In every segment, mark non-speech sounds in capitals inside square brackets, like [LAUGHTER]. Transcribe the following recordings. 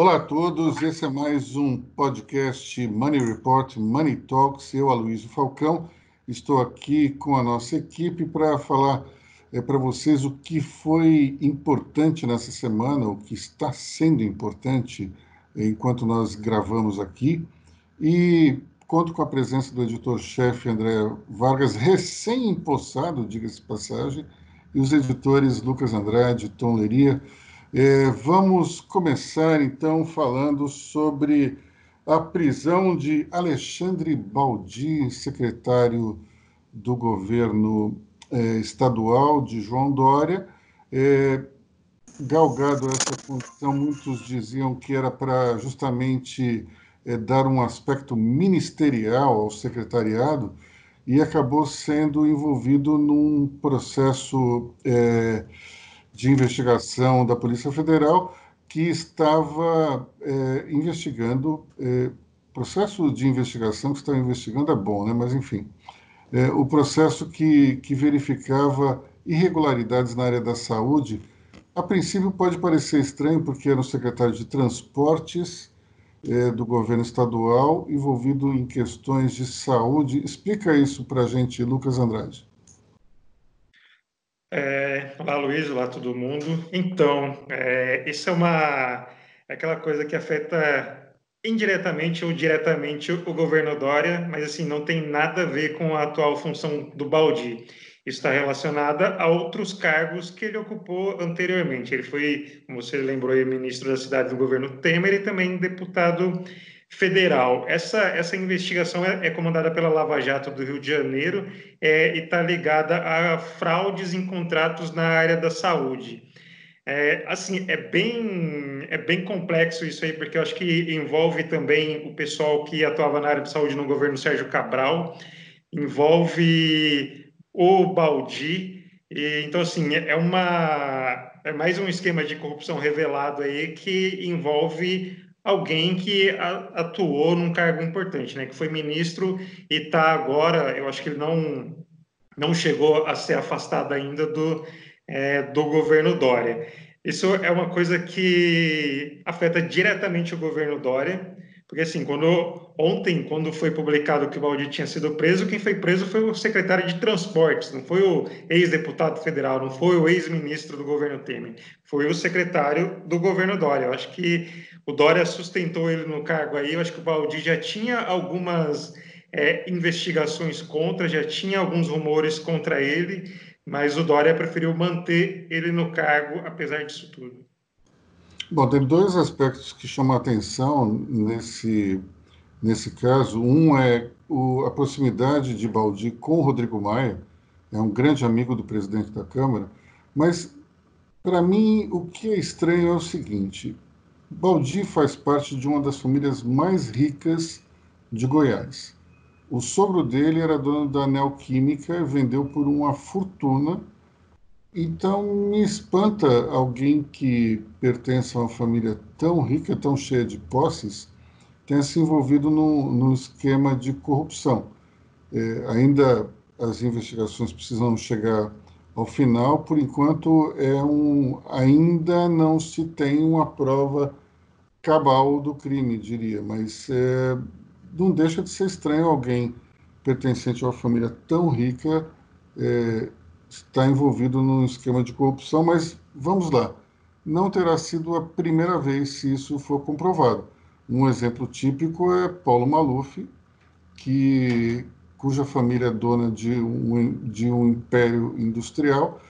Olá a todos, esse é mais um podcast Money Report, Money Talks. Eu, Aloysio Falcão, estou aqui com a nossa equipe para falar é, para vocês o que foi importante nessa semana, o que está sendo importante enquanto nós gravamos aqui. E conto com a presença do editor-chefe André Vargas, recém-empossado, diga-se passagem, e os editores Lucas Andrade, Tom Leria. É, vamos começar então falando sobre a prisão de Alexandre Baldi, secretário do governo é, estadual de João Dória. É, galgado essa função, muitos diziam que era para justamente é, dar um aspecto ministerial ao secretariado e acabou sendo envolvido num processo é, de investigação da Polícia Federal que estava é, investigando, é, processo de investigação que estava investigando é bom, né? mas enfim, é, o processo que, que verificava irregularidades na área da saúde, a princípio pode parecer estranho, porque era o secretário de Transportes é, do governo estadual envolvido em questões de saúde. Explica isso para a gente, Lucas Andrade. É, olá, Luiz, olá todo mundo. Então, é, isso é uma é aquela coisa que afeta indiretamente ou diretamente o, governo Dória, mas assim não tem nada a ver com a atual função do Baldi. Isso está relacionada a outros cargos que ele ocupou anteriormente. Ele foi, como você lembrou, ministro da cidade do governo Temer e também deputado federal. Essa, essa investigação é, é, comandada pela Lava Jato do Rio de Janeiro é, e está ligada a fraudes em contratos na área da saúde. É, assim, é bem, é bem complexo isso aí, porque eu acho que envolve também o pessoal que atuava na área de saúde no governo Sérgio Cabral, envolve o Baldi, e, então, assim, é uma é mais um esquema de corrupção revelado aí que envolve alguém que atuou num cargo importante, né? Que foi ministro e está agora, eu acho que ele não não chegou a ser afastado ainda do é, do governo Dória. Isso é uma coisa que afeta diretamente o governo Dória, porque assim, quando ontem, quando foi publicado que o Baldi tinha sido preso, quem foi preso foi o secretário de Transportes, não foi o ex-deputado federal, não foi o ex-ministro do governo Temer, foi o secretário do governo Dória. Eu acho que o Dória sustentou ele no cargo aí. Eu acho que o Baldi já tinha algumas é, investigações contra, já tinha alguns rumores contra ele, mas o Dória preferiu manter ele no cargo, apesar disso tudo. Bom, tem dois aspectos que chamam a atenção nesse, nesse caso. Um é o, a proximidade de Baldi com Rodrigo Maia, é um grande amigo do presidente da Câmara, mas, para mim, o que é estranho é o seguinte: Baldi faz parte de uma das famílias mais ricas de Goiás. O sogro dele era dono da Neoquímica, vendeu por uma fortuna. Então me espanta alguém que pertence a uma família tão rica, tão cheia de posses, tenha se envolvido num, esquema de corrupção. É, ainda as investigações precisam chegar ao final, por enquanto é um, ainda não se tem uma prova cabal do crime, diria, mas é, não deixa de ser estranho alguém pertencente a uma família tão rica é, estar envolvido num esquema de corrupção, mas vamos lá, não terá sido a primeira vez se isso for comprovado. Um exemplo típico é Paulo Maluf, que cuja família é dona de um, de um império industrial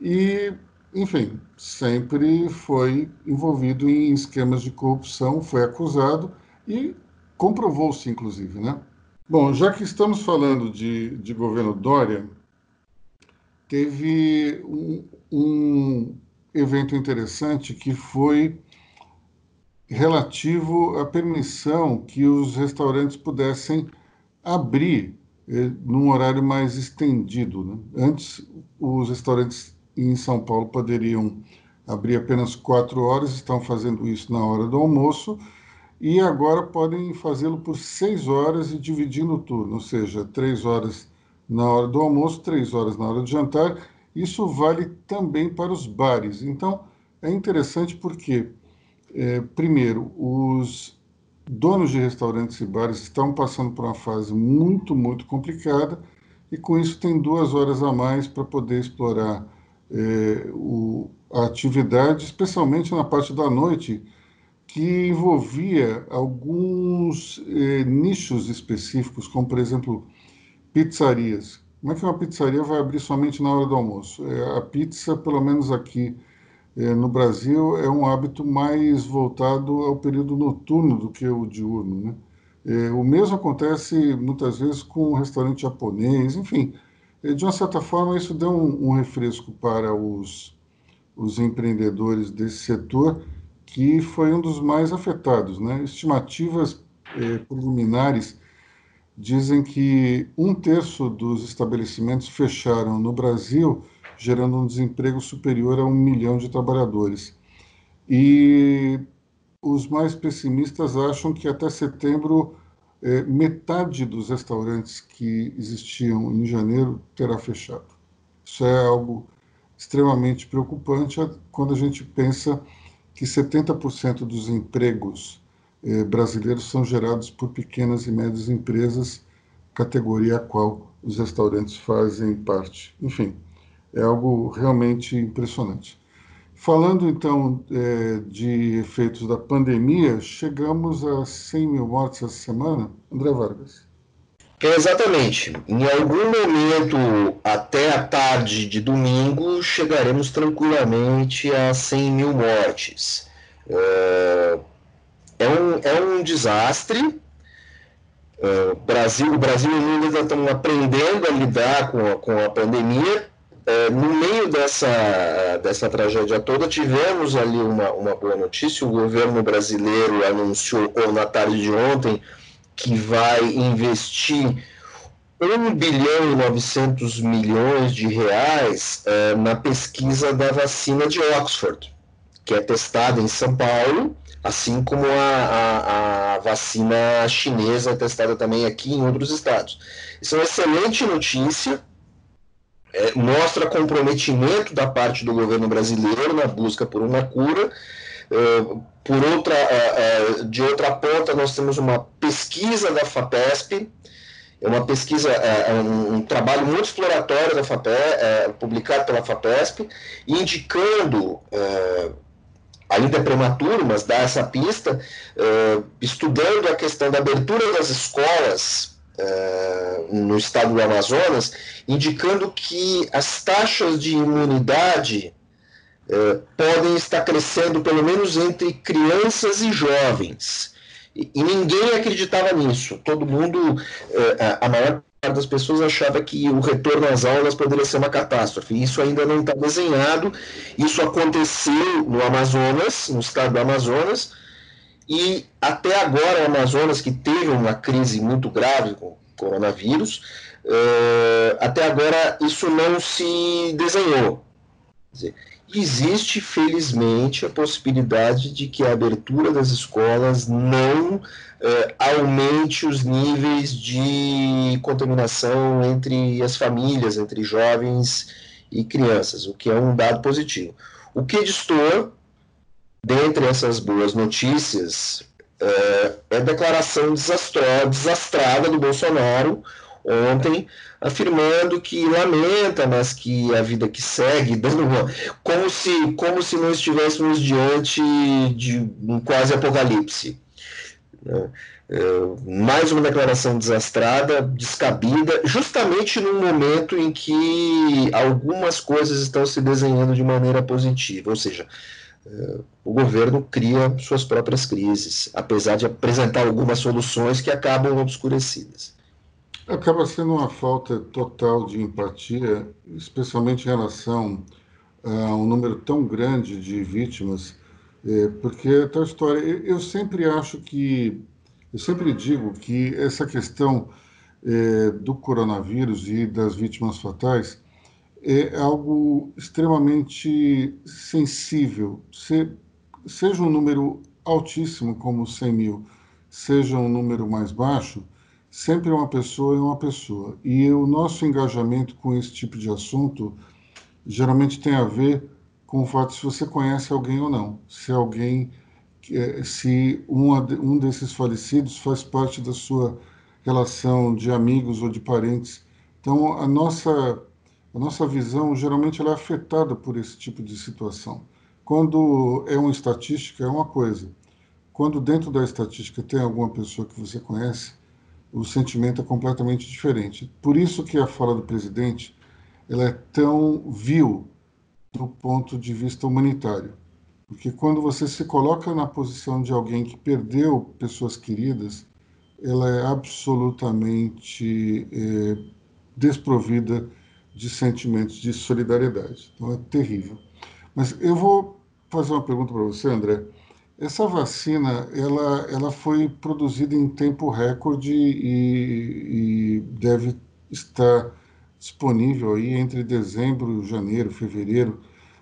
e, enfim, sempre foi envolvido em esquemas de corrupção, foi acusado e comprovou-se, inclusive, né? Bom, já que estamos falando de, de governo Dória, teve um, um evento interessante que foi relativo à permissão que os restaurantes pudessem abrir eh, num horário mais estendido. Né? Antes, os restaurantes em São Paulo poderiam abrir apenas quatro horas, estão fazendo isso na hora do almoço, e agora podem fazê-lo por seis horas e dividir no turno, ou seja, três horas na hora do almoço, três horas na hora do jantar. Isso vale também para os bares. Então, é interessante porque É, primeiro, os donos de restaurantes e bares estão passando por uma fase muito, muito complicada e com isso tem duas horas a mais para poder explorar é, o, a atividade, especialmente na parte da noite, que envolvia alguns é, nichos específicos, como por exemplo pizzarias. Como é que uma pizzaria vai abrir somente na hora do almoço? É, a pizza, pelo menos aqui é, no Brasil é um hábito mais voltado ao período noturno do que o diurno. Né? É, o mesmo acontece muitas vezes com o restaurante japonês, enfim. É, de uma certa forma, isso deu um, um refresco para os, os empreendedores desse setor, que foi um dos mais afetados. Né? Estimativas é, preliminares dizem que um terço dos estabelecimentos fecharam no Brasil gerando um desemprego superior a um milhão de trabalhadores. E os mais pessimistas acham que até setembro é, metade dos restaurantes que existiam em janeiro terá fechado. Isso é algo extremamente preocupante quando a gente pensa que 70% dos empregos eh, brasileiros são gerados por pequenas e médias empresas, categoria a qual os restaurantes fazem parte. Enfim, é algo realmente impressionante. Falando então é, de efeitos da pandemia, chegamos a 100 mil mortes essa semana. André Vargas. É exatamente. Em algum momento, até a tarde de domingo, chegaremos tranquilamente a 100 mil mortes. É, é um, é um desastre. É, Brasil, o Brasil e o mundo ainda estão aprendendo a lidar com a, com a pandemia é, no meio dessa, dessa tragédia toda, tivemos ali uma, uma boa notícia. O governo brasileiro anunciou na tarde de ontem que vai investir 1 bilhão e 900 milhões de reais é, na pesquisa da vacina de Oxford, que é testada em São Paulo, assim como a, a, a vacina chinesa testada também aqui em outros estados. Isso é uma excelente notícia é, mostra comprometimento da parte do governo brasileiro na busca por uma cura. É, por outra, é, é de outra ponta, nós temos uma pesquisa da FAPESP, é uma pesquisa, é, é um, um, trabalho muito exploratório da FAPESP, publicado pela FAPESP, indicando ainda é prematuro, mas dá essa pista, estudando a questão da abertura das escolas uh, no estado do Amazonas, indicando que as taxas de imunidade uh, podem estar crescendo, pelo menos entre crianças e jovens. E, e ninguém acreditava nisso. Todo mundo, uh, a maior das pessoas achava que o retorno às aulas poderia ser uma catástrofe. Isso ainda não está desenhado. Isso aconteceu no Amazonas, no estado do Amazonas, e até agora o Amazonas, que teve uma crise muito grave com o coronavírus, uh, até agora isso não se desenhou. Dizer, existe, felizmente, a possibilidade de que a abertura das escolas não uh, aumente os níveis de contaminação entre as famílias, entre jovens e crianças, o que é um dado positivo. O que distor dentre essas boas notícias, é, é a declaração desastrada do Bolsonaro ontem, afirmando que lamenta, mas que a vida que segue, [LAUGHS] dando uma, como se como se não estivéssemos diante de um quase apocalipse. Né? É, mais uma declaração desastrada, descabida, justamente num momento em que algumas coisas estão se desenhando de maneira positiva, ou seja, o governo cria suas próprias crises, apesar de apresentar algumas soluções que acabam obscurecidas. Acaba sendo uma falta total de empatia, especialmente em relação a um número tão grande de vítimas, é, porque é tal história. Eu sempre acho que, eu sempre digo que essa questão é, do coronavírus e das vítimas fatais é algo extremamente sensível. Se, seja um número altíssimo, como 100 mil, seja um número mais baixo, sempre uma pessoa é uma pessoa. E o nosso engajamento com esse tipo de assunto geralmente tem a ver com o fato se você conhece alguém ou não. Se é alguém é, se uma, um desses falecidos faz parte da sua relação de amigos ou de parentes. Então, a nossa, a nossa visão geralmente ela é afetada por esse tipo de situação. Quando é uma estatística, é uma coisa. Quando dentro da estatística tem alguma pessoa que você conhece, o sentimento é completamente diferente. Por isso que a fala do presidente ela é tão vil do ponto de vista humanitário. Porque quando você se coloca na posição de alguém que perdeu pessoas queridas, ela é absolutamente é, desprovida de sentimentos de solidariedade. Então é terrível. Mas eu vou fazer uma pergunta para você, André. Essa vacina, ela, ela foi produzida em tempo recorde e, e deve estar disponível aí entre dezembro, janeiro, fevereiro.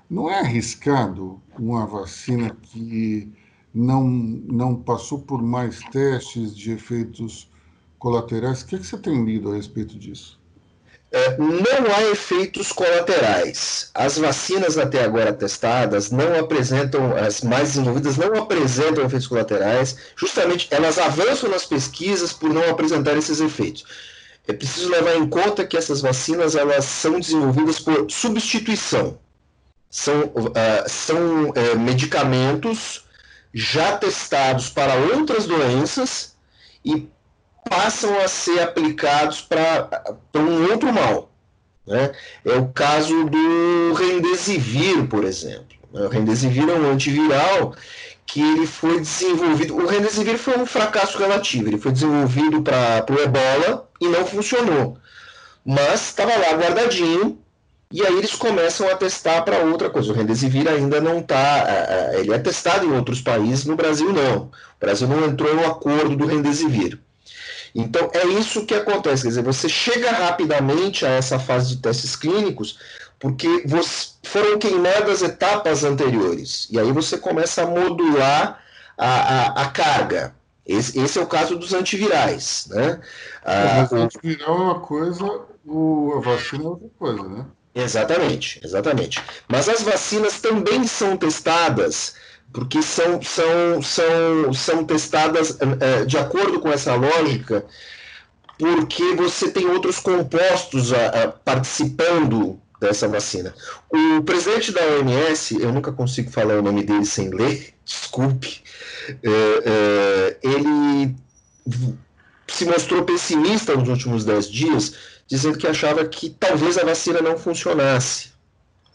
Não é arriscado uma vacina que não, não passou por mais testes de efeitos colaterais? O que, é que você tem lido a respeito disso? É, não há efeitos colaterais. As vacinas até agora testadas não apresentam, as mais desenvolvidas não apresentam efeitos colaterais, justamente elas avançam nas pesquisas por não apresentar esses efeitos. É preciso levar em conta que essas vacinas elas são desenvolvidas por substituição. São, uh, são uh, medicamentos já testados para outras doenças e passam a ser aplicados para um outro mal. Né? É o caso do Remdesivir, por exemplo. O Remdesivir é um antiviral que ele foi desenvolvido. O Remdesivir foi um fracasso relativo. Ele foi desenvolvido para o Ebola e não funcionou. Mas estava lá guardadinho e aí eles começam a testar para outra coisa. O Remdesivir ainda não está. Ele é testado em outros países, no Brasil não. O Brasil não entrou no acordo do Remdesivir. Então, é isso que acontece. Quer dizer, você chega rapidamente a essa fase de testes clínicos porque foram queimadas etapas anteriores. E aí você começa a modular a, a, a carga. Esse, esse, é o caso dos antivirais. Né? Ah, o antiviral é uma coisa, o, a vacina é outra coisa, né? Exatamente, exatamente. Mas as vacinas também são testadas porque são, são, são, são testadas é, de acordo com essa lógica, porque você tem outros compostos a, a, participando dessa vacina. O presidente da OMS, eu nunca consigo falar o nome dele sem ler, desculpe, é, é, ele se mostrou pessimista nos últimos dez dias, dizendo que achava que talvez a vacina não funcionasse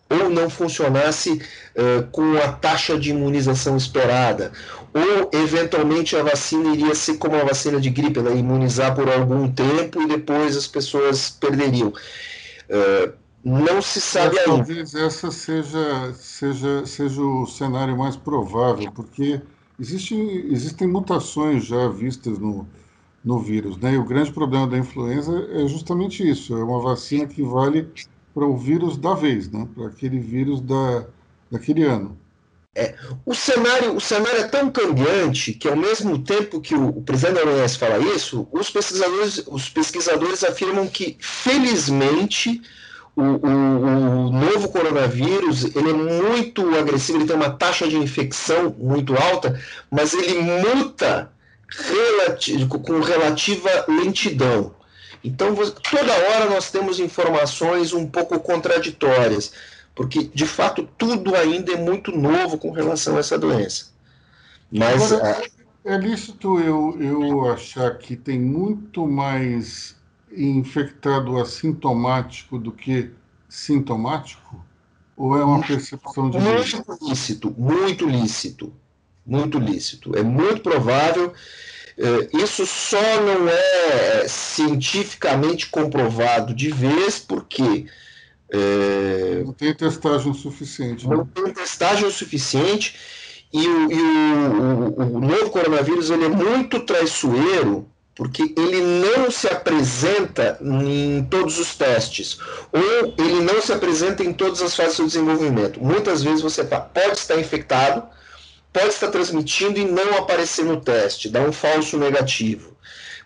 ou não funcionasse uh, com a taxa de imunização esperada, ou eventualmente a vacina iria ser como a vacina de gripe, ela ia imunizar por algum tempo e depois as pessoas perderiam. Uh, não se sabe ainda. Talvez essa seja, seja, seja o cenário mais provável, porque existem, existem mutações já vistas no, no vírus, né? E o grande problema da influenza é justamente isso, é uma vacina que vale para o vírus da vez, né? para aquele vírus da, daquele ano. É, o, cenário, o cenário é tão cambiante que, ao mesmo tempo que o, o presidente da OMS fala isso, os pesquisadores, os pesquisadores afirmam que, felizmente, o, o, o, novo coronavírus ele é muito agressivo, ele tem uma taxa de infecção muito alta, mas ele muta relati com relativa lentidão. Então, toda hora nós temos informações um pouco contraditórias, porque de fato tudo ainda é muito novo com relação a essa doença. Mas Agora, é lícito eu, eu achar que tem muito mais infectado assintomático do que sintomático? Ou é uma percepção de. Muito lícito, muito lícito. Muito lícito. É muito provável isso só não é cientificamente comprovado de vez porque é, não tem testagem suficiente. Né? Não tem testagem suficiente e, o, e o, o, o, novo coronavírus ele é muito traiçoeiro porque ele não se apresenta em todos os testes ou ele não se apresenta em todas as fases do desenvolvimento. Muitas vezes você tá, pode estar infectado, pode estar transmitindo e não aparecer no teste, dar um falso negativo.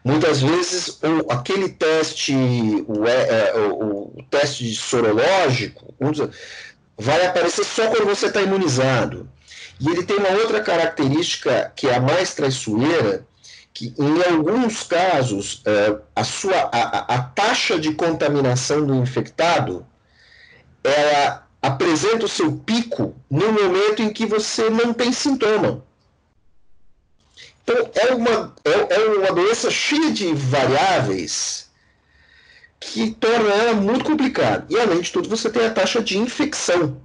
Muitas vezes o, aquele teste, o, é, é o, o teste sorológico, vai aparecer só quando você está imunizado. E ele tem uma outra característica que é a mais traiçoeira, que em alguns casos é, a, sua, a, a taxa de contaminação do infectado ela apresenta o seu pico no momento em que você não tem sintoma. Então, é uma, é, é uma doença cheia de variáveis que torna ela muito complicada. E, além de tudo, você tem a taxa de infecção,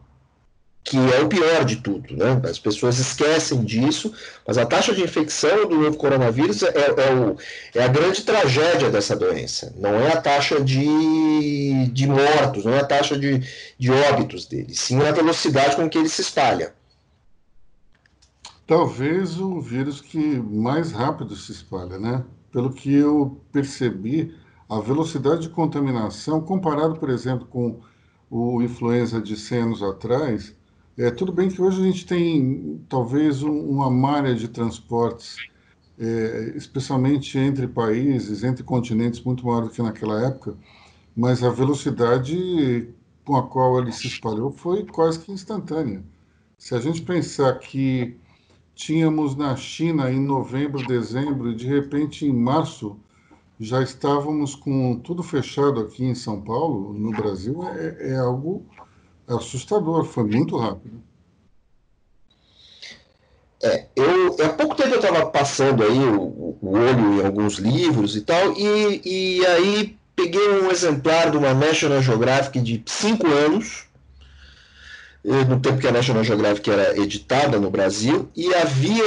que é o pior de tudo. Né? As pessoas esquecem disso, mas a taxa de infecção do novo coronavírus é, é, o, é a grande tragédia dessa doença. Não é a taxa de, de mortos, não é a taxa de, de óbitos dele, sim a velocidade com que ele se espalha. Talvez o vírus que mais rápido se espalha, né? Pelo que eu percebi, a velocidade de contaminação, comparado, por exemplo, com o influenza de 100 anos atrás, é tudo bem que hoje a gente tem talvez um, uma malha de transportes, é, especialmente entre países, entre continentes, muito maior do que naquela época, mas a velocidade com a qual ele se espalhou foi quase que instantânea. Se a gente pensar que tínhamos na China em novembro, dezembro, e de repente em março já estávamos com tudo fechado aqui em São Paulo, no Brasil, é, é algo assustador, foi muito rápido. É, eu, há pouco tempo eu estava passando aí o, o, olho em alguns livros e tal, e, e aí peguei um exemplar de uma National Geographic de cinco anos, no tempo que a National Geographic era editada no Brasil, e havia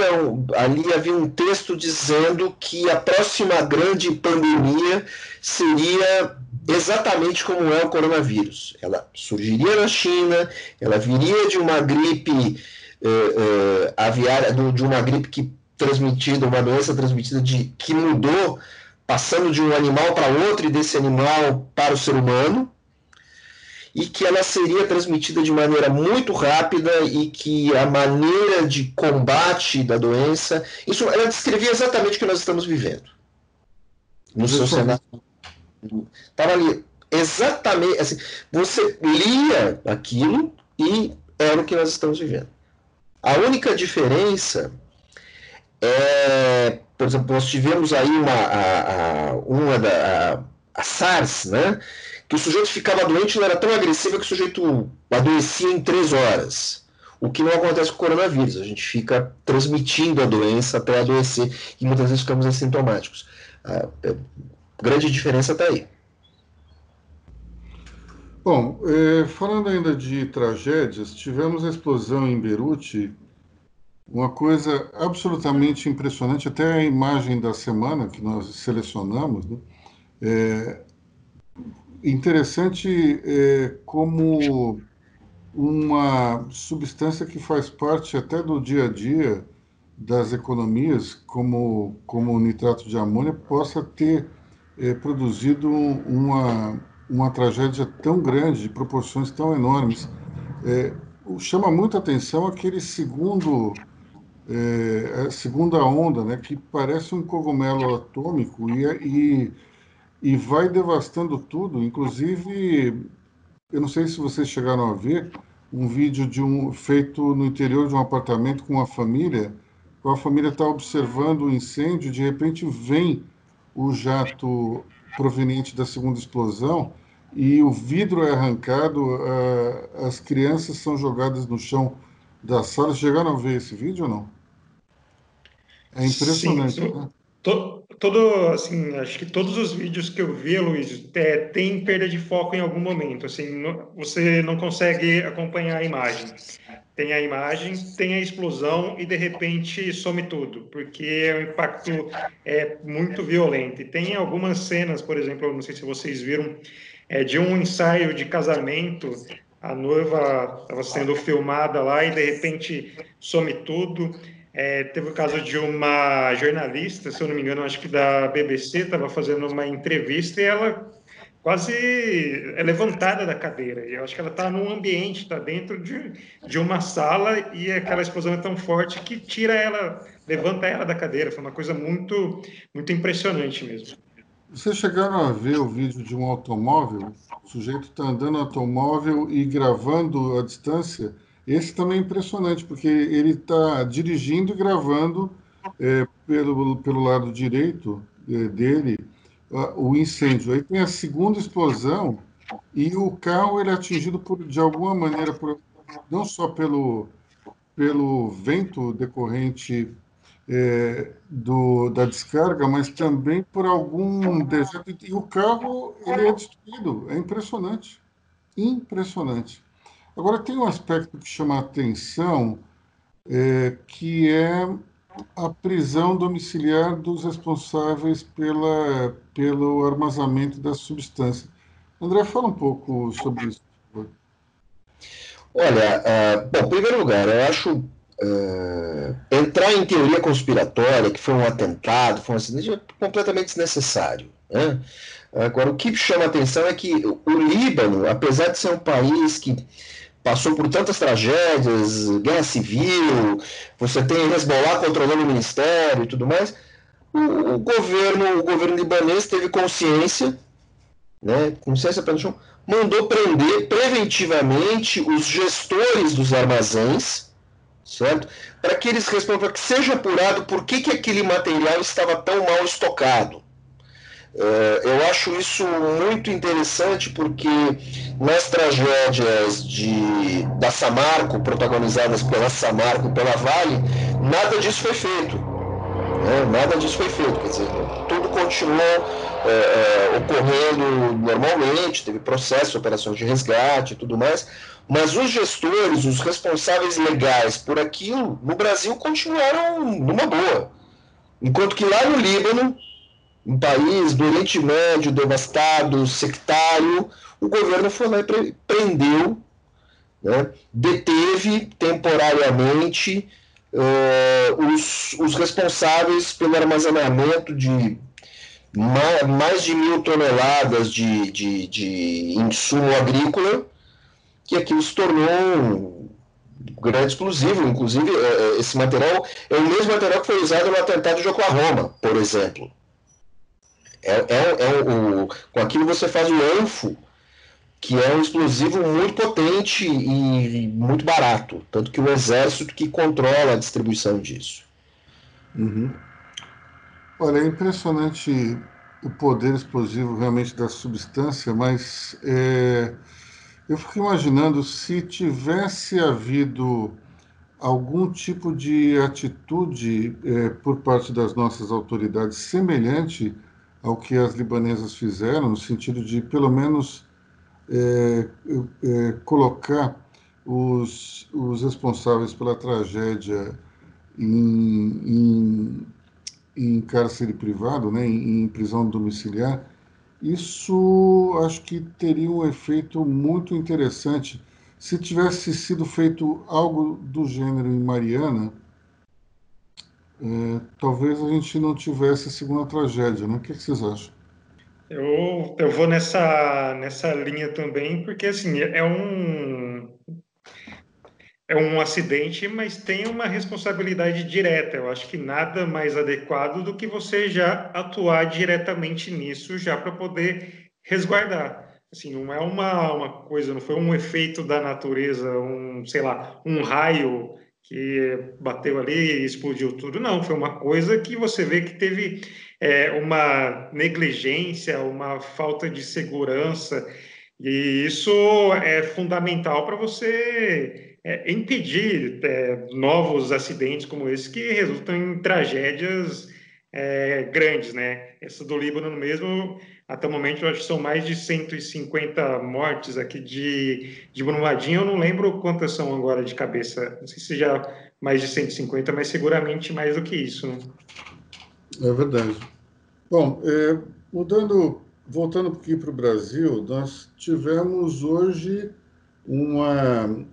ali havia um texto dizendo que a próxima grande pandemia seria exatamente como é o coronavírus. Ela surgiria na China, ela viria de uma gripe eh, eh, aviária, de uma gripe que transmitida, uma doença transmitida de que mudou, passando de um animal para outro e desse animal para o ser humano e que ela seria transmitida de maneira muito rápida e que a maneira de combate da doença, isso ela descrevia exatamente o que nós estamos vivendo no seu cenário. Estava ali exatamente assim, você lia aquilo e era o que nós estamos vivendo. A única diferença é, por exemplo, nós tivemos aí uma, a, a uma da a, a SARS, né? que o sujeito ficava doente não era tão agressiva que o sujeito adoecia em três horas. O que não acontece com o coronavírus. A gente fica transmitindo a doença até adoecer e muitas vezes ficamos assintomáticos. A é, grande diferença está aí. Bom, eh, falando ainda de tragédias, tivemos a explosão em Beirute, uma coisa absolutamente impressionante, até a imagem da semana que nós selecionamos, né? É, interessante é, como uma substância que faz parte até do dia a dia das economias, como, como o nitrato de amônia, possa ter é, produzido uma, uma tragédia tão grande, de proporções tão enormes. É, chama muita atenção aquele segundo, é, a segunda onda, né, que parece um cogumelo atômico e, e e vai devastando tudo. Inclusive, eu não sei se vocês chegaram a ver um vídeo de um feito no interior de um apartamento com uma família. A família está observando o incêndio, de repente vem o jato proveniente da segunda explosão e o vidro é arrancado, as crianças são jogadas no chão da sala. Chegaram a ver esse vídeo ou não? É impressionante. Sim, né? Todo, assim, acho que todos os vídeos que eu vi, Luiz, é, tem perda de foco em algum momento. Assim, você não consegue acompanhar a imagem. Tem a imagem, tem a explosão e de repente some tudo, porque o impacto é muito violento. E tem algumas cenas, por exemplo, não sei se vocês viram, é, de um ensaio de casamento. A noiva estava sendo filmada lá e de repente some tudo. É, teve o caso de uma jornalista, se eu não me engano, acho que da BBC, estava fazendo uma entrevista e ela quase é levantada da cadeira. Eu acho que ela está num ambiente, está dentro de, de uma sala e aquela explosão é tão forte que tira ela, levanta ela da cadeira. Foi uma coisa muito, muito impressionante mesmo. Vocês chegaram a ver o vídeo de um automóvel? O sujeito está andando no automóvel e gravando a distância Esse também é impressionante, porque ele está dirigindo e gravando é, pelo, pelo lado direito é, dele o incêndio. Aí tem a segunda explosão e o carro ele é atingido por, de alguma maneira, por, não só pelo, pelo vento decorrente é, do, da descarga, mas também por algum dejeto. E o carro ele é destruído. É impressionante. Impressionante. Agora, tem um aspecto que chama a atenção, é, que é a prisão domiciliar dos responsáveis pela, pelo armazenamento da substância. André, fala um pouco sobre isso. Olha, uh, bom, em primeiro lugar, eu acho uh, entrar em teoria conspiratória, que foi um atentado, foi um acidente, é completamente desnecessário. Né? Agora, o que chama atenção é que o Líbano, apesar de ser um país que passou por tantas tragédias, guerra civil, você tem Hezbollah controlando o ministério e tudo mais, o, o governo, o governo libanês teve consciência, né, consciência pelo chão, mandou prender preventivamente os gestores dos armazéns, certo? Para que eles respondam, para que seja apurado por que, que aquele material estava tão mal estocado. Uh, eu acho isso muito interessante porque nas tragédias de, da Samarco, protagonizadas pela Samarco e pela Vale, nada disso foi feito. Né? Nada disso foi feito. Quer dizer, tudo continuou é, é, ocorrendo normalmente, teve processo, operações de resgate e tudo mais, mas os gestores, os responsáveis legais por aquilo, no Brasil continuaram numa boa. Enquanto que lá no Líbano, um país do Oriente Médio devastado, sectário, o governo foi lá e prendeu, né, deteve temporariamente uh, os, os responsáveis pelo armazenamento de mais, mais de mil toneladas de, de, de insumo agrícola, que aquilo se tornou um grande explosivo. Inclusive, é, é, esse material é o mesmo material que foi usado no atentado de Oklahoma, por exemplo. É, é, é o, com aquilo você faz o anfo, que é um explosivo muito potente e muito barato. Tanto que o exército que controla a distribuição disso. Uhum. Olha, é impressionante o poder explosivo realmente da substância, mas é, eu fico imaginando se tivesse havido algum tipo de atitude é, por parte das nossas autoridades semelhante ao que as libanesas fizeram, no sentido de, pelo menos, é, é, colocar os, os responsáveis pela tragédia em, em, em cárcere privado, né, em, em prisão domiciliar, isso acho que teria um efeito muito interessante. Se tivesse sido feito algo do gênero em Mariana, é, talvez a gente não tivesse a segunda tragédia, né? O que, que vocês acham? Eu, eu vou nessa, nessa linha também, porque assim, é um, é um acidente, mas tem uma responsabilidade direta. Eu acho que nada mais adequado do que você já atuar diretamente nisso, já para poder resguardar. Assim, não é uma, uma coisa, não foi um efeito da natureza, um, sei lá, um raio que bateu ali e explodiu tudo. Não, foi uma coisa que você vê que teve é, uma negligência, uma falta de segurança, e isso é fundamental para você é, impedir é, novos acidentes como esse que resultam em tragédias é, grandes, né? Essa do Líbano mesmo, até o momento, eu acho que são mais de 150 mortes aqui de, de Brumadinho. Eu não lembro quantas são agora de cabeça. Não sei se já mais de 150, mas seguramente mais do que isso. Né? É verdade. Bom, é, mudando, voltando aqui para o Brasil, nós tivemos hoje uma,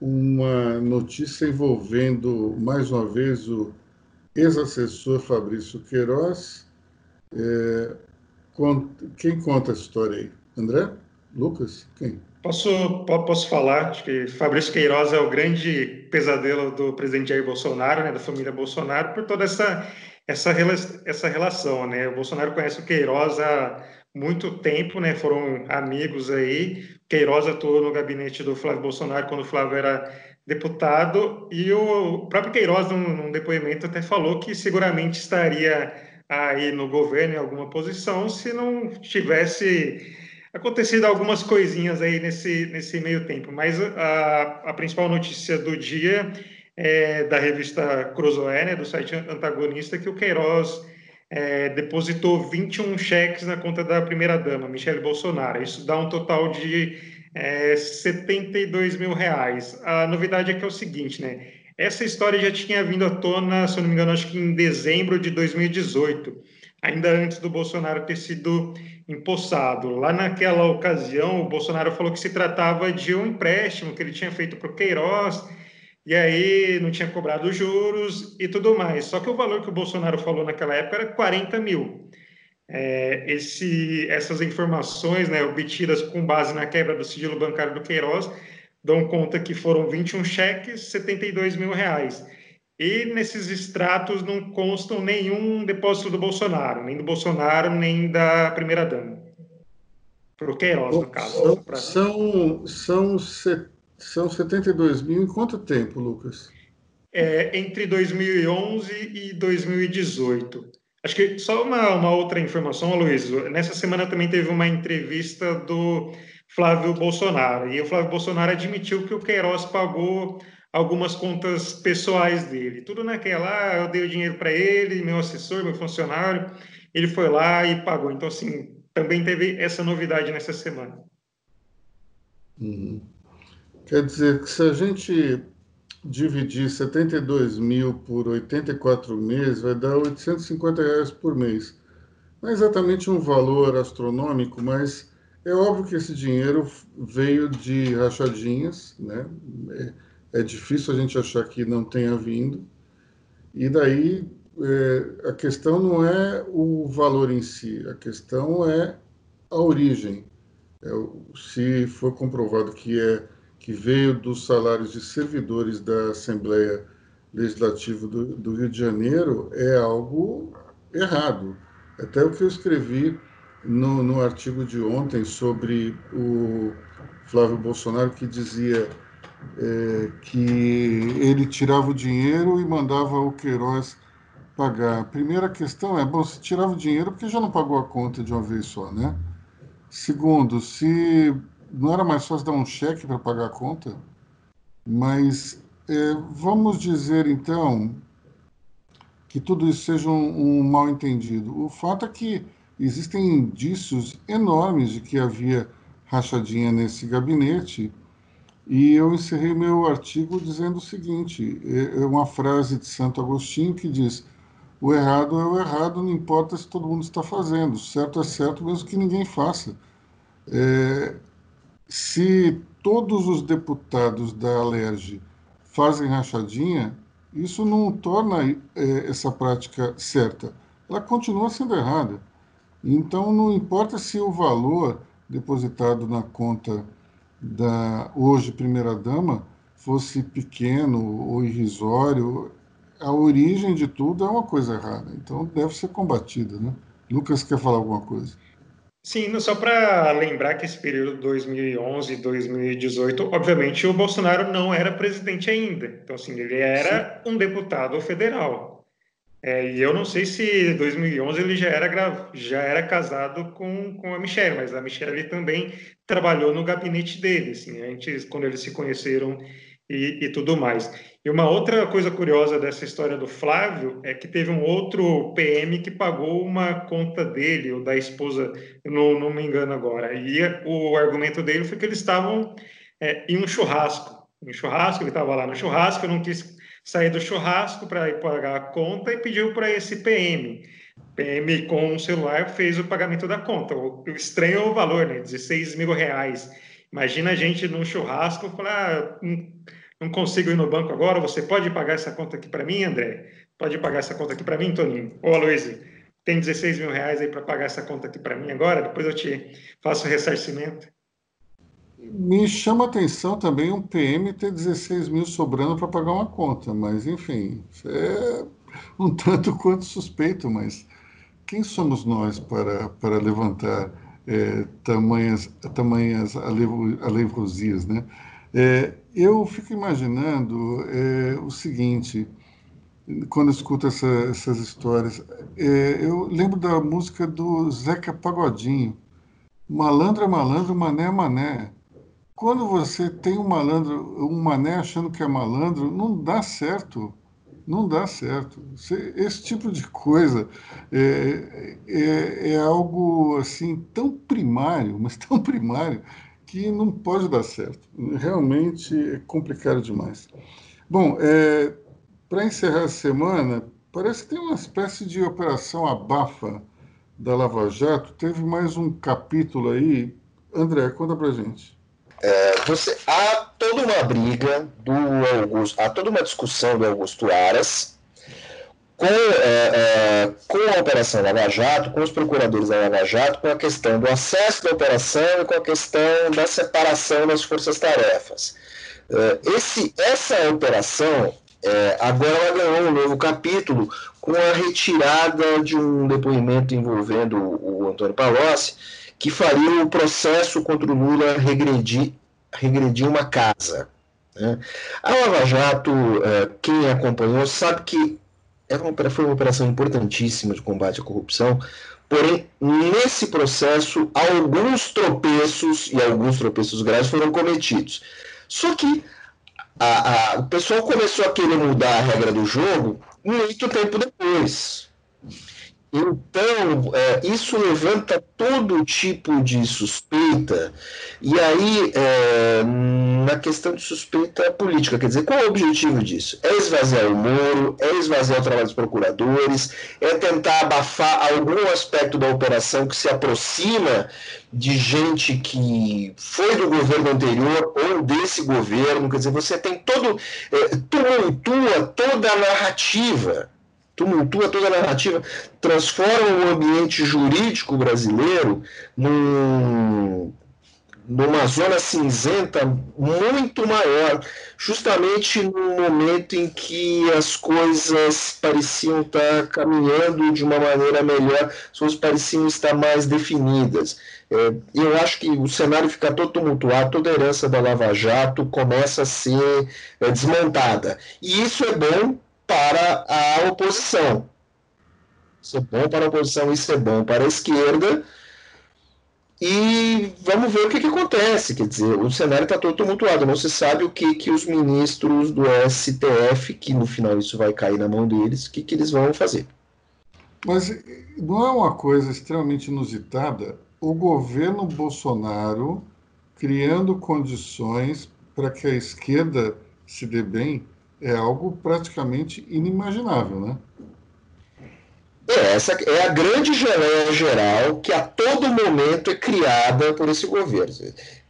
uma notícia envolvendo, mais uma vez, o ex-assessor Fabrício Queiroz. É, quem conta a história aí? André? Lucas? Quem? Posso, posso falar, acho que Fabrício Queiroz é o grande pesadelo do presidente Jair Bolsonaro, né, da família Bolsonaro, por toda essa, essa, essa relação. Né? O Bolsonaro conhece o Queiroz há muito tempo, né? Foram amigos aí. Queiroz atuou no gabinete do Flávio Bolsonaro quando o Flávio era deputado e o próprio Queiroz, num, num depoimento, até falou que seguramente estaria aí no governo em alguma posição se não tivesse acontecido algumas coisinhas aí nesse, nesse meio tempo. Mas a, a principal notícia do dia é da revista Cruzoé, né, do site antagonista, que o Queiroz é, depositou 21 cheques na conta da primeira-dama, Michele Bolsonaro. Isso dá um total de é, 72 mil reais. A novidade é que é o seguinte, né? Essa história já tinha vindo à tona, se eu não me engano, acho que em dezembro de 2018, ainda antes do Bolsonaro ter sido empossado. Lá naquela ocasião, o Bolsonaro falou que se tratava de um empréstimo que ele tinha feito para o Queiroz, e aí não tinha cobrado juros e tudo mais. Só que o valor que o Bolsonaro falou naquela época era 40 mil. É, esse, essas informações, né, obtidas com base na quebra do sigilo bancário do Queiroz, dão conta que foram 21 cheques, 72 mil reais. E nesses extratos não constam nenhum depósito do Bolsonaro, nem do Bolsonaro, nem da primeira-dama. Para o Queiroz, no caso. São, são, são 72 mil em quanto tempo, Lucas? É, entre 2011 e 2018. Acho que só uma, uma outra informação, Luiz. Nessa semana também teve uma entrevista do Flávio Bolsonaro. E o Flávio Bolsonaro admitiu que o Queiroz pagou algumas contas pessoais dele. Tudo naquela, ah, eu dei o dinheiro para ele, meu assessor, meu funcionário, ele foi lá e pagou. Então, assim, também teve essa novidade nessa semana. Uhum. Quer dizer que se a gente dividir 72 mil por 84 meses, vai dar 850 reais por mês. Não é exatamente um valor astronômico, mas é óbvio que esse dinheiro veio de rachadinhas, né? É, é difícil a gente achar que não tenha vindo. E daí é, a questão não é o valor em si, a questão é a origem. É, se for comprovado que é que veio dos salários de servidores da Assembleia Legislativa do, do Rio de Janeiro é algo errado. Até o que eu escrevi no, no artigo de ontem sobre o Flávio Bolsonaro, que dizia é, que ele tirava o dinheiro e mandava o Queiroz pagar. A primeira questão é, bom, se tirava o dinheiro, porque já não pagou a conta de uma vez só, né? Segundo, se não era mais fácil dar um cheque para pagar a conta? Mas é, vamos dizer então que tudo isso seja um, um mal entendido. O fato é que existem indícios enormes de que havia rachadinha nesse gabinete. E eu encerrei meu artigo dizendo o seguinte: é, é uma frase de Santo Agostinho que diz: o errado é o errado, não importa se todo mundo está fazendo, certo é certo, mesmo que ninguém faça. É, se todos os deputados da Alerj fazem rachadinha, isso não torna é, essa prática certa. Ela continua sendo errada. Então, não importa se o valor depositado na conta da hoje primeira-dama fosse pequeno ou irrisório, a origem de tudo é uma coisa errada. Então, deve ser combatida. Né? Lucas quer falar alguma coisa? Sim, só para lembrar que esse período 2011 2018, obviamente o Bolsonaro não era presidente ainda. Então, assim, ele era Sim. um deputado federal. É, e eu não sei se em 2011 ele já era, já era casado com, com a Michelle, mas a Michelle também trabalhou no gabinete dele, assim, antes, quando eles se conheceram e, e, tudo mais. E uma outra coisa curiosa dessa história do Flávio é que teve um outro PM que pagou uma conta dele, ou da esposa, não, não me engano agora. E o argumento dele foi que eles estavam é, em um churrasco. Em um churrasco, ele estava lá no churrasco, não quis sair do churrasco para ir pagar a conta e pediu para esse PM. PM com o celular fez o pagamento da conta. O estranho é o valor, né? 16 mil reais. Imagina a gente num churrasco falar, ah, não consigo ir no banco agora, você pode pagar essa conta aqui para mim, André? Pode pagar essa conta aqui para mim, Toninho? Ô, Aloysio, tem 16 mil reais aí para pagar essa conta aqui para mim agora? Depois eu te faço o ressarcimento. Me chama atenção também um PM ter 16 mil sobrando para pagar uma conta, mas enfim, é um [LAUGHS] tanto quanto suspeito, mas quem somos nós para, para levantar é, tamanhas, tamanhas alevrosias, né? É, eu fico imaginando é, o seguinte, quando escuto essa, essas histórias, é, eu lembro da música do Zeca Pagodinho, malandro é malandro, mané é mané. Quando você tem um malandro, um mané achando que é malandro, não dá certo não dá certo. Esse tipo de coisa é, é, é, algo assim tão primário, [LAUGHS] mas tão primário, que não pode dar certo. Realmente é complicado demais. Bom, é, para encerrar a semana, parece que tem uma espécie de operação abafa da Lava Jato. Teve mais um capítulo aí. André, conta para gente. É, você, há toda uma briga do Augusto, há toda uma discussão do Augusto Aras com, é, é, com a Operação Lava Jato, com os procuradores da Lava Jato, com a questão do acesso da operação e com a questão da separação das forças-tarefas. É, esse, essa operação é, agora ela ganhou um novo capítulo com a retirada de um depoimento envolvendo o, o Antônio Palocci, que faria o processo contra o Lula regredir, regredir uma casa. Né? A Lava Jato, é, quem acompanhou, sabe que é foi uma operação importantíssima de combate à corrupção, porém, nesse processo, alguns tropeços, e alguns tropeços graves, foram cometidos. Só que a, a, o pessoal começou a querer mudar a regra do jogo muito tempo depois. Então, é, isso levanta todo tipo de suspeita, e aí, é, na questão de suspeita política, quer dizer, qual é o objetivo disso? É esvaziar o Moro, é esvaziar o trabalho dos procuradores, é tentar abafar algum aspecto da operação que se aproxima de gente que foi do governo anterior ou desse governo, quer dizer, você tem todo, é, tumultua toda a narrativa tumultua toda a narrativa, transforma o ambiente jurídico brasileiro num, numa zona cinzenta muito maior, justamente no momento em que as coisas pareciam estar caminhando de uma maneira melhor, as coisas pareciam estar mais definidas. É, eu acho que o cenário fica todo tumultuado, toda a herança da Lava Jato começa a ser é, desmontada. E isso é bom para a oposição. Isso é bom para a oposição, isso é bom para a esquerda. E vamos ver o que, que acontece. Quer dizer, o cenário está todo tumultuado. Não se sabe o que, que os ministros do STF, que no final isso vai cair na mão deles, o que, que eles vão fazer. Mas não é uma coisa extremamente inusitada o governo Bolsonaro criando condições para que a esquerda se dê bem é algo praticamente inimaginável, né? É, essa é a grande geleia geral que a todo momento é criada por esse governo.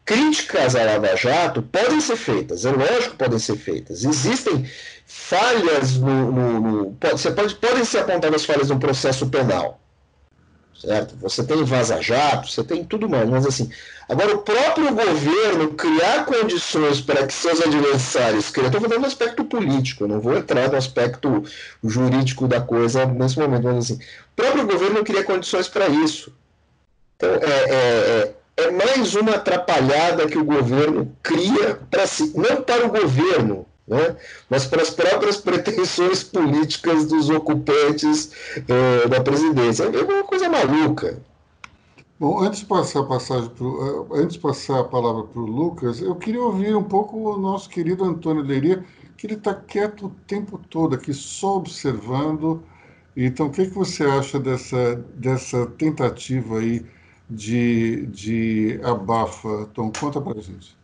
Críticas à Lava Jato podem ser feitas, é lógico que podem ser feitas. Existem falhas no. no, no pode, você pode, podem ser apontadas falhas no processo penal certo? Você tem vaza-jato, você tem tudo mais, mas assim, agora o próprio governo criar condições para que seus adversários, eu estou falando do aspecto político, não vou entrar no aspecto jurídico da coisa nesse momento, mas assim, o próprio governo cria condições para isso. Então, é, é, é, é mais uma atrapalhada que o governo cria para si, não para o governo, né? mas para as próprias pretensões políticas dos ocupantes é, da presidência. É uma coisa maluca. Bom, antes de passar a passagem pro, eh, antes passar a palavra para o Lucas, eu queria ouvir um pouco o nosso querido Antônio Leiria, que ele está quieto o tempo todo aqui, só observando. Então, o que, que você acha dessa, dessa tentativa aí de, de abafa? Tom, conta para a gente.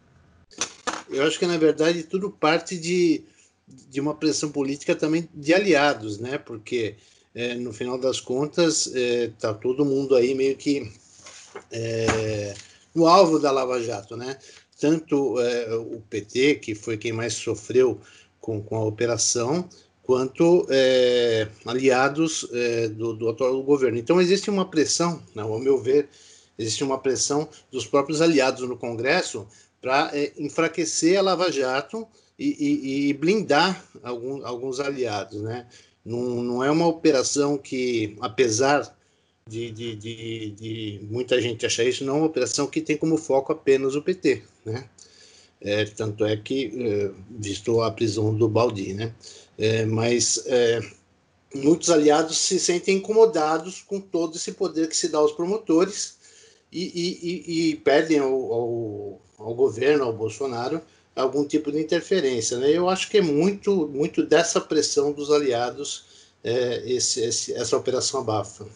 Eu acho que, na verdade, tudo parte de, de uma pressão política também de aliados, né? Porque, é, no final das contas, está é, todo mundo aí meio que é, no alvo da Lava Jato, né? Tanto é, o PT, que foi quem mais sofreu com, com a operação, quanto é, aliados do, do atual governo. Então, existe uma pressão, né, ao meu ver, existe uma pressão dos próprios aliados no Congresso para é, enfraquecer a Lava Jato e, e, e blindar algum, alguns aliados. Né? Não, não é uma operação que, apesar de, de, de, de, muita gente achar isso não é uma operação que tem como foco apenas o PT, né? É, tanto é que, é, visto a prisão do Baldi, né? É, mas é, muitos aliados se sentem incomodados com todo esse poder que se dá aos promotores e, e, e, perdem ao, ao, ao, governo, ao Bolsonaro, algum tipo de interferência. Né? Eu acho que é muito, muito dessa pressão dos aliados é, esse, esse, essa operação abafa.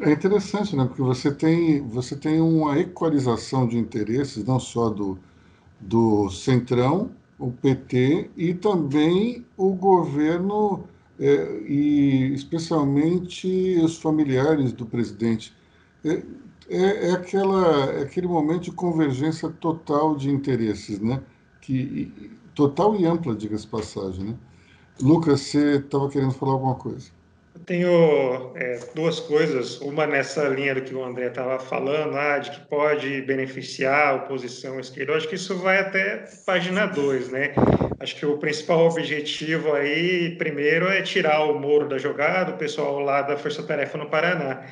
É interessante, né? Porque você tem, você tem uma equalização de interesses, não só do, do Centrão, o PT, e também o governo, é, e especialmente os familiares do presidente. É, é, é, aquela, é aquele momento de convergência total de interesses, né? Que, total e ampla, diga-se passagem, né? Lucas, você estava querendo falar alguma coisa? tenho é, duas coisas. Uma nessa linha do que o André estava falando, ah, de que pode beneficiar a oposição esquerda. Eu acho que isso vai até página 2, né? Acho que o principal objetivo aí, primeiro, é tirar o Moro da jogada, o pessoal lá da Força Tarefa no Paraná.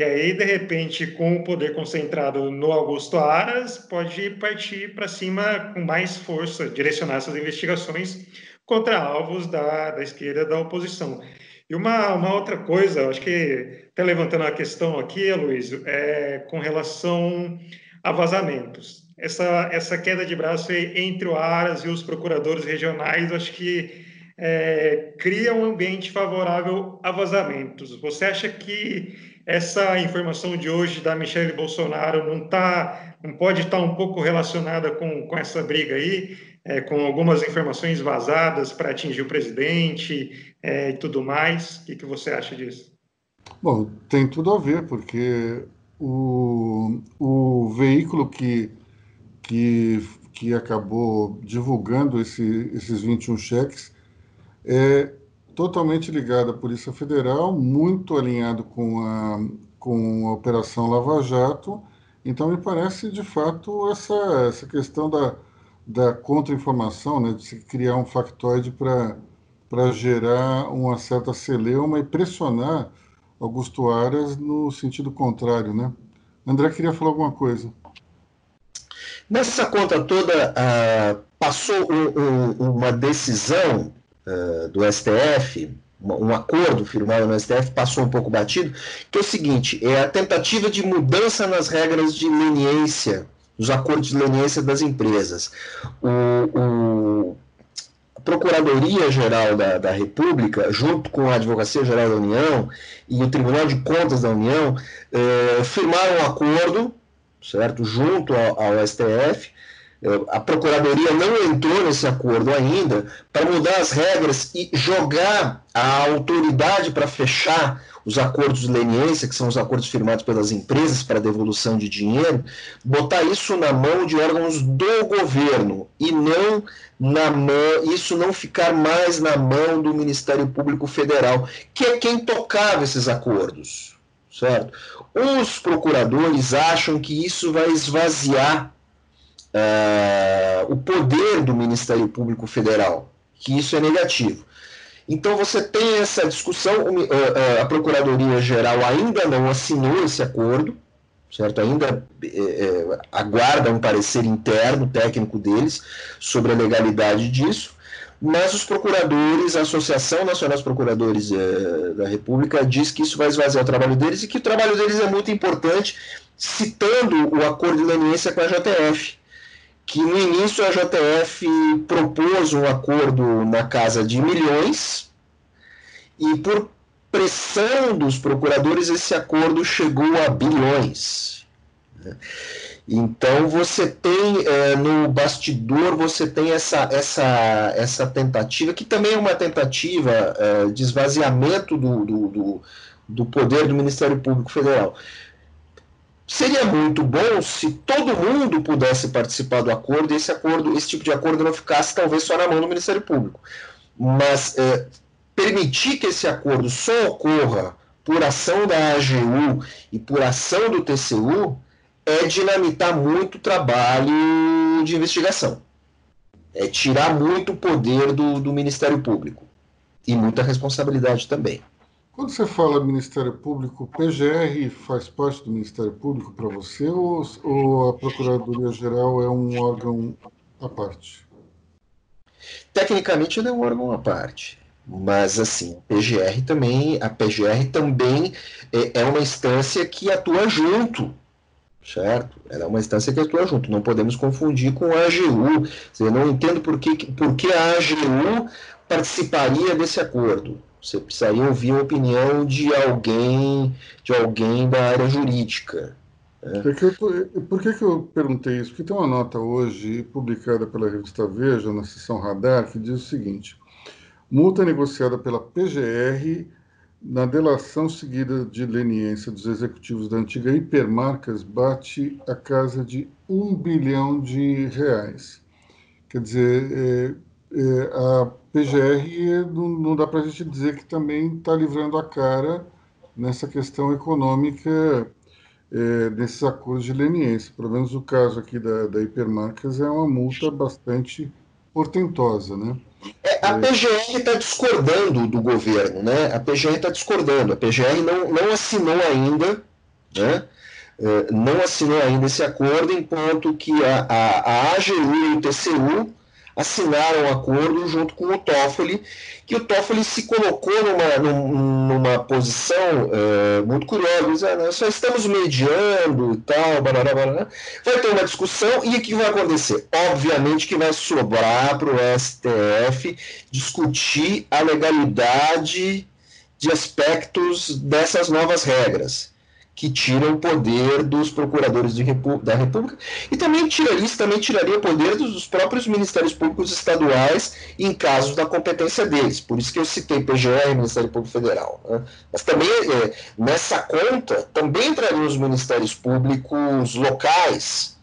E aí, de repente, com o poder concentrado no Augusto Aras, pode partir para cima com mais força, direcionar essas investigações contra alvos da, da esquerda da oposição. E uma, uma outra coisa, acho que até levantando a questão aqui, Luiz, é com relação a vazamentos. Essa, essa queda de braço entre o Aras e os procuradores regionais, acho que é, cria um ambiente favorável a vazamentos. Você acha que essa informação de hoje da Michelle Bolsonaro não tá, não pode estar um pouco relacionada com, com essa briga aí, é, com algumas informações vazadas para atingir o presidente, é, e tudo mais. O que, que você acha disso? Bom, tem tudo a ver, porque o, o veículo que, que, que acabou divulgando esse, esses 21 cheques é totalmente ligado à Polícia Federal, muito alinhado com a, com a Operação Lava Jato. Então, me parece, de fato, essa, essa questão da, da contra-informação, né, de se criar um factoide para gerar uma certa celeuma e pressionar Augusto Aras no sentido contrário, né? André queria falar alguma coisa. Nessa conta toda, uh, passou um, um, uma decisão uh, do STF, um acordo firmado no STF, passou um pouco batido, que é o seguinte, é a tentativa de mudança nas regras de leniência, nos acordos de leniência das empresas. O, o Procuradoria-Geral da, da República, junto com a Advocacia Geral da União e o Tribunal de Contas da União, eh, firmaram um acordo, certo, junto ao, ao STF. A Procuradoria não entrou nesse acordo ainda para mudar as regras e jogar a autoridade para fechar os acordos de leniência, que são os acordos firmados pelas empresas para devolução de dinheiro, botar isso na mão de órgãos do governo e não na mão, isso não ficar mais na mão do Ministério Público Federal, que é quem tocava esses acordos, certo? Os procuradores acham que isso vai esvaziar uh, o poder do Ministério Público Federal, que isso é negativo. Então você tem essa discussão, a Procuradoria-Geral ainda não assinou esse acordo, certo? Ainda aguarda um parecer interno, técnico deles, sobre a legalidade disso, mas os procuradores, a Associação Nacional dos Procuradores é, da República diz que isso vai esvaziar o trabalho deles e que o trabalho deles é muito importante, citando o acordo de leniência com a JF, que no início a JF propôs um acordo na casa de milhões e por pressão dos procuradores esse acordo chegou a bilhões. Então você tem é, no bastidor você tem essa, essa, essa tentativa que também é uma tentativa é, de esvaziamento do, do, do, do poder do Ministério Público Federal. Seria muito bom se todo mundo pudesse participar do acordo e esse acordo, esse tipo de acordo não ficasse talvez só na mão do Ministério Público. Mas é, permitir que esse acordo só ocorra por ação da AGU e por ação do TCU é dinamitar muito o trabalho de investigação. É tirar muito poder do, do Ministério Público. E muita responsabilidade também. Quando você fala Ministério Público, PGR faz parte do Ministério Público para você ou, ou a Procuradoria-Geral é um órgão à parte? Tecnicamente, ele é um órgão à parte. Mas, assim, PGR também, a PGR também é, é uma instância que atua junto certo? Ela é uma instância que atua junto, não podemos confundir com a AGU. Eu não entendo por que, por que a AGU participaria desse acordo. Você precisaria ouvir a opinião de alguém, de alguém da área jurídica. Né? Eu, por que, que eu perguntei isso? Porque tem uma nota hoje publicada pela revista Veja, na seção Radar, que diz o seguinte: multa negociada pela PGR na delação seguida de leniência dos executivos da antiga Hipermarcas bate a casa de um bilhão de reais. Quer dizer, é, é, a PGR não, não dá para a gente dizer que também está livrando a cara nessa questão econômica é, desses acordos de leniência. Pelo menos o caso aqui da, da Hipermarcas é uma multa bastante portentosa, né? É, a PGR está discordando do governo, né? A PGR está discordando. A PGR não, não assinou ainda, né? É, não assinou ainda esse acordo, enquanto que a, a, a AGU e o TCU assinaram um acordo junto com o Toffoli, que o Toffoli se colocou numa, numa posição é, muito curiosa, ah, nós só estamos mediando e tal, barará, barará. vai ter uma discussão e o que vai acontecer? Obviamente que vai sobrar para o STF discutir a legalidade de aspectos dessas novas regras que tira o poder dos procuradores Repu da República e também tiraria, isso também tiraria o poder dos próprios ministérios públicos estaduais em casos da competência deles. Por isso que eu citei PGR e Ministério Público Federal. Né? Mas também é, nessa conta também entrariam os ministérios públicos locais,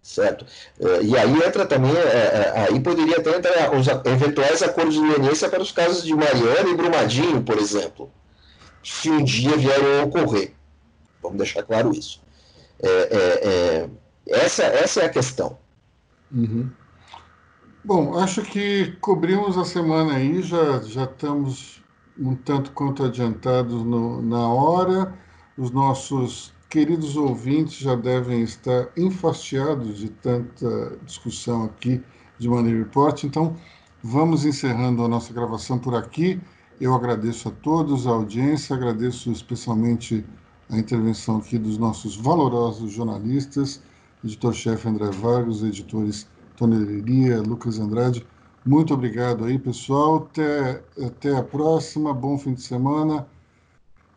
certo? É, e aí entra também, é, é, aí poderia até entrar os eventuais acordos de leniência para os casos de Mariana e Brumadinho, por exemplo, se um dia vierem a ocorrer. Vamos deixar claro isso. É, é, é, essa, essa é a questão. Uhum. Bom, acho que cobrimos a semana aí, já, já estamos um tanto quanto adiantados no, na hora. Os nossos queridos ouvintes já devem estar enfastiados de tanta discussão aqui de Money Report. Então, vamos encerrando a nossa gravação por aqui. Eu agradeço a todos a audiência, agradeço especialmente a intervenção aqui dos nossos valorosos jornalistas, editor-chefe André Vargas, editores Tony Leria, Lucas Andrade. Muito obrigado aí, pessoal. Até, até a próxima. Bom fim de semana.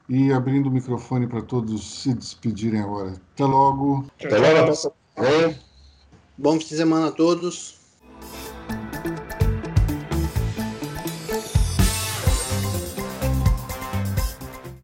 E abrindo o microfone para todos se despedirem agora. Até logo. Até logo. Bom fim de semana a todos.